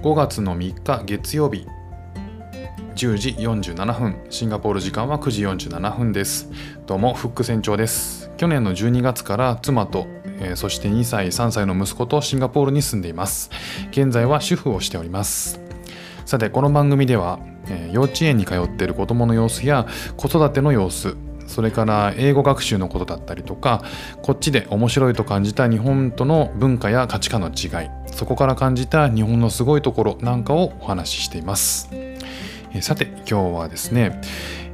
5月の3日月曜日。10時47分。シンガポール時間は9時47分です。どうもフック船長です。去年の12月から妻と、えー、そして2歳3歳の息子とシンガポールに住んでいます。現在は主婦をしております。さてこの番組では、えー、幼稚園に通っている子どもの様子や子育ての様子それから英語学習のことだったりとかこっちで面白いと感じた日本との文化や価値観の違いそこから感じた日本のすごいところなんかをお話ししています、えさて今日はですね、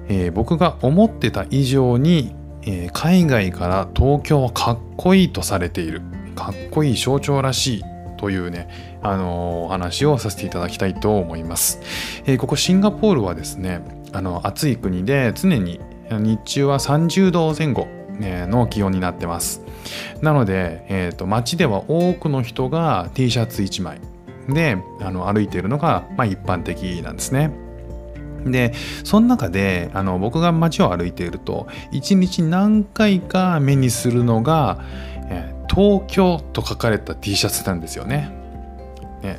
えー、僕が思ってた以上に、えー、海外から東京はかっこいいとされているかっこいい象徴らしいというね、あのー、話をさせていただきたいと思います、えここシンガポールはですねあの暑い国で常に日中は30度前後の気温になってます。なので、えー、街では多くの人が T シャツ1枚で歩いているのが、まあ、一般的なんですね。でその中で僕が街を歩いていると一日何回か目にするのが、東京と書かれた T シャツなんですよね。ね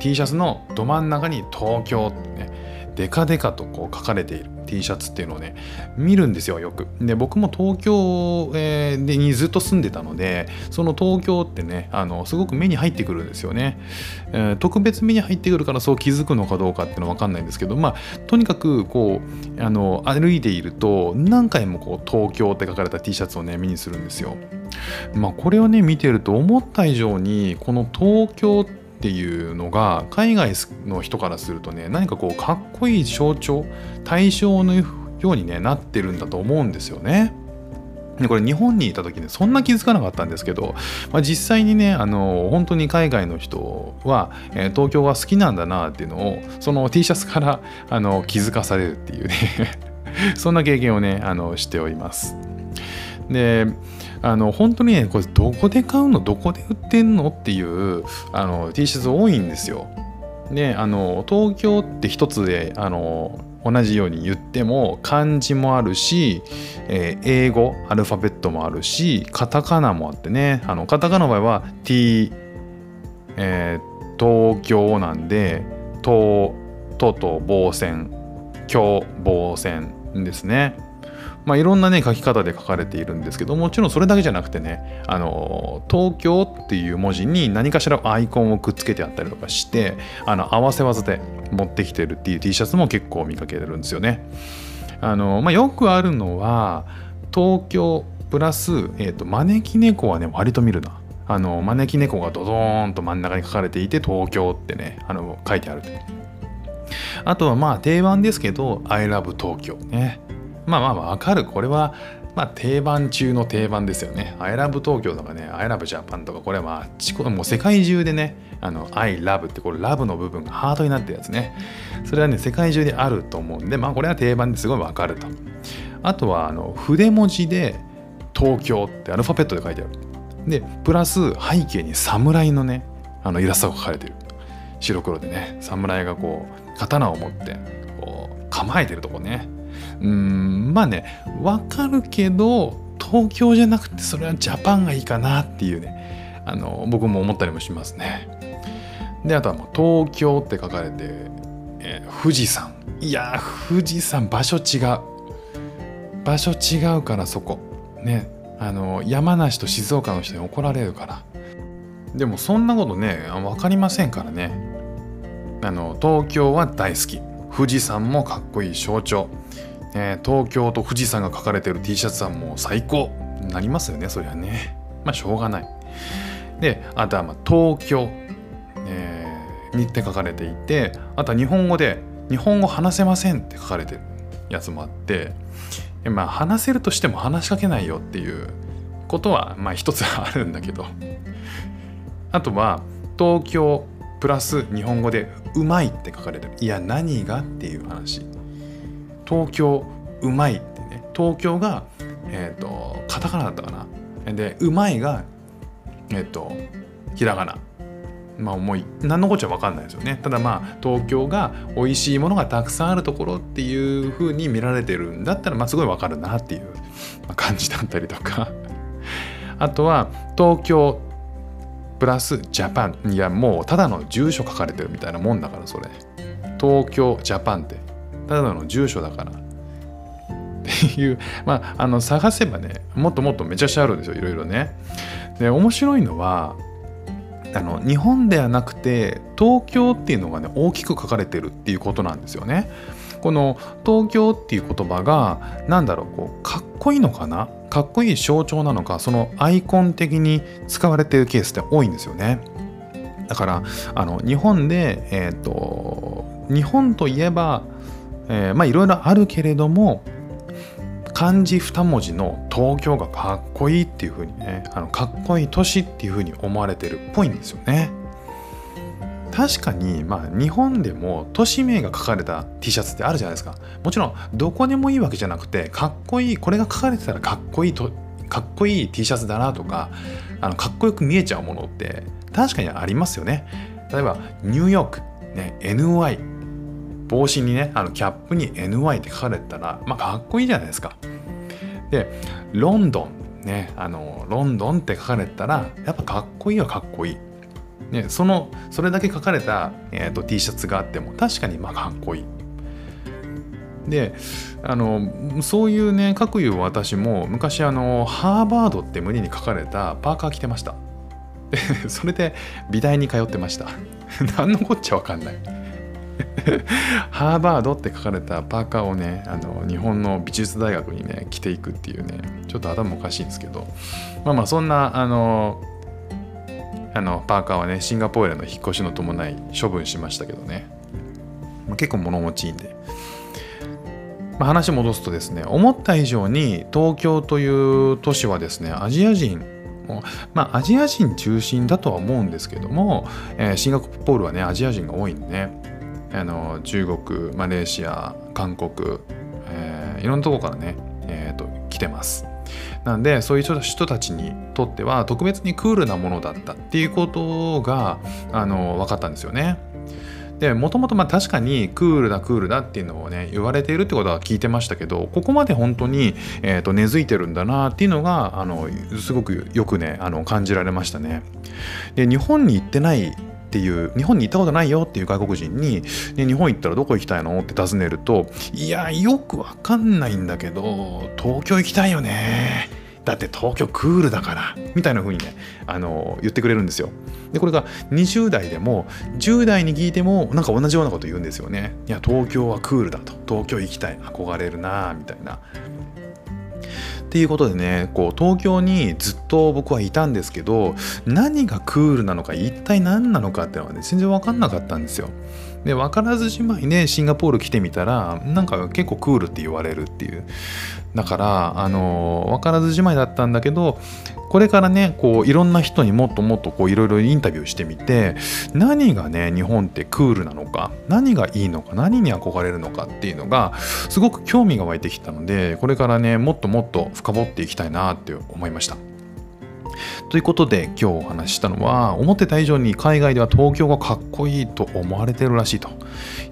T シャツのど真ん中に東京、ね、デカデカとこう書かれている T シャツっていうのをね見るんですよよく。で僕も東京、えー、でにずっと住んでたのでその東京ってねあのすごく目に入ってくるんですよね、えー、特別目に入ってくるからそう気づくのかどうかっていうのは分かんないんですけどまあとにかくこうあの歩いていると何回もこう東京って書かれた T シャツをね目にするんですよ。まあこれをね見てると思った以上にこの東京ってっていうのが海外の人からするとね何かこうかっこいい象徴対象のように、ね、なってるんだと思うんですよね。でこれ日本にいた時ねそんな気づかなかったんですけど、まあ、実際にねあの本当に海外の人は、えー、東京が好きなんだなっていうのをその T シャツからあの気づかされるっていうね そんな経験をねあのしております。であの本当にねこれどこで買うの？どこで売ってんの？っていうあの T シャツ多いんですよ。であの東京って一つであの同じように言っても漢字もあるし、えー、英語アルファベットもあるしカタカナもあってねあのカタカナの場合は T、えー、東京なんでととと防線京防線ですね。まあ、いろんなね書き方で書かれているんですけどもちろんそれだけじゃなくてねあの東京っていう文字に何かしらアイコンをくっつけてあったりとかしてあの合わせ技で持ってきてるっていう T シャツも結構見かけるんですよね。あのまあ、よくあるのは東京プラス、えーと、招き猫はね割と見るな。あの招き猫がドドーンと真ん中に書かれていて東京ってねあの書いてあるあとはまあ定番ですけど I love 東京ねまあまあわかる。これは、まあ定番中の定番ですよね。I love 東京とかね、I love Japan とか、これはまあ、ちこもう世界中でね、あの、I love ってこれラブの部分がハートになってるやつね。それはね、世界中であると思うんで、まあこれは定番ですごいわかると。あとは、あの、筆文字で東京ってアルファベットで書いてある。で、プラス背景に侍のね、あのイラストが描かれてる。白黒でね、侍がこう、刀を持って、こう、構えてるとこね。うんまあねわかるけど東京じゃなくてそれはジャパンがいいかなっていうねあの僕も思ったりもしますね。であとはもう東京って書かれて、えー、富士山。いや富士山場所違う。場所違うからそこ。ねあの山梨と静岡の人に怒られるから。でもそんなことね分かりませんからね。あの東京は大好き。富士山もかっこいい象徴。えー、東京と富士山が書かれてる T シャツはもう最高になりますよねそりゃね。まあしょうがない。であとはまあ東京、えー、にって書かれていてあとは日本語で日本語話せませんって書かれてるやつもあってまあ話せるとしても話しかけないよっていうことはまあ一つあるんだけど。あとは東京プラス日本語でうまいって書かれてる。いや何がっていう話。東京うまいってね。東京がえっ、ー、とカタカナだったかな。でうまいがえっ、ー、とひらがな。まあもう何のこっちゃ分かんないですよね。ただまあ東京が美味しいものがたくさんあるところっていう風に見られてるんだったらまあすごい分かるなっていう感じだったりとか。あとは東京プラスジャパン。いやもうただの住所書かれてるみたいなもんだからそれ。東京ジャパンって。ただの住所だから。っていう。まああの探せばねもっともっとめちゃくちゃあるんですよいろいろね。で面白いのはあの日本ではなくて東京っていうのがね大きく書かれてるっていうことなんですよね。この東京っていう言葉が何だろうこうかっこいいのかな？かっこいい象徴なのかそのアイコン的に使われてるケースって多いんですよね。だからあの日本でえっ、ー、と日本といえば、えー、まあいろいろあるけれども漢字2文字の東京がかっこいいっていう風にねあのかっこいい都市っていう風に思われてるっぽいんですよね。確かにまあ日本でも都市名が書かれた T シャツってあるじゃないですか。もちろんどこでもいいわけじゃなくてかっこいいこれが書かれてたらかっこいいとかっこいい T シャツだなとかあのかっこよく見えちゃうものって確かにありますよね。例えばニューヨーク、ね、NY 帽子にねあのキャップに NY って書かれてたらまあかっこいいじゃないですかでロンドンねあのロンドンって書かれてたらやっぱかっこいいはかっこいいね、そのそれだけ書かれた、えーと、T シャツがあっても確かにまあかっこいい。であのそういうね各いう私も昔あのハーバードって胸に書かれたパーカー着てました。でそれで美大に通ってました。何のこっちゃわかんない。ハーバードって書かれたパーカーをねあの日本の美術大学にね着ていくっていうねちょっと頭おかしいんですけど。まあまあそんなあのあのパーカーはねシンガポールへの引っ越しの伴い処分しましたけどね、まあ、結構物持ちいいんで、まあ、話戻すとですね思った以上に東京という都市はですねアジア人まあアジア人中心だとは思うんですけども、えー、シンガポールはねアジア人が多いんでね。あの中国マレーシア韓国、えー、いろんなとこからね、えーと、来てます。なんでそういう人たちにとっては特別にクールなものだったっていうことがあの分かったんですよね。でもともと確かにクールだクールだっていうのをね言われているってことは聞いてましたけどここまで本当に、えーと根付いてるんだなっていうのがあのすごくよくねあの感じられましたね。で日本に行ってないっていう日本に行ったことないよっていう外国人に、ね、日本行ったらどこ行きたいの？って尋ねるといやよくわかんないんだけど東京行きたいよね。だって東京クールだから。みたいな風にねあの言ってくれるんですよ。でこれが20代でも10代に聞いてもなんか同じようなこと言うんですよね。いや東京はクールだと。東京行きたい。憧れるなみたいな。っていうことでねこう東京にずっと僕はいたんですけど何がクールなのか一体何なのかっていうのはね全然分かんなかったんですよ。で分からずじまいねシンガポール来てみたらなんか結構クールって言われるっていうだからあの分からずじまいだったんだけどこれからねこういろんな人にもっともっとこういろいろインタビューしてみて何がね日本ってクールなのか何がいいのか何に憧れるのかっていうのがすごく興味が湧いてきたのでこれからねもっともっと深掘っていきたいなって思いました。ということで今日お話ししたのは思ってた以上に海外では東京がかっこいいと思われてるらしいと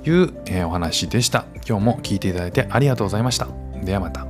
いう、えお話でした。今日も聞いていただいてありがとうございました。ではまた。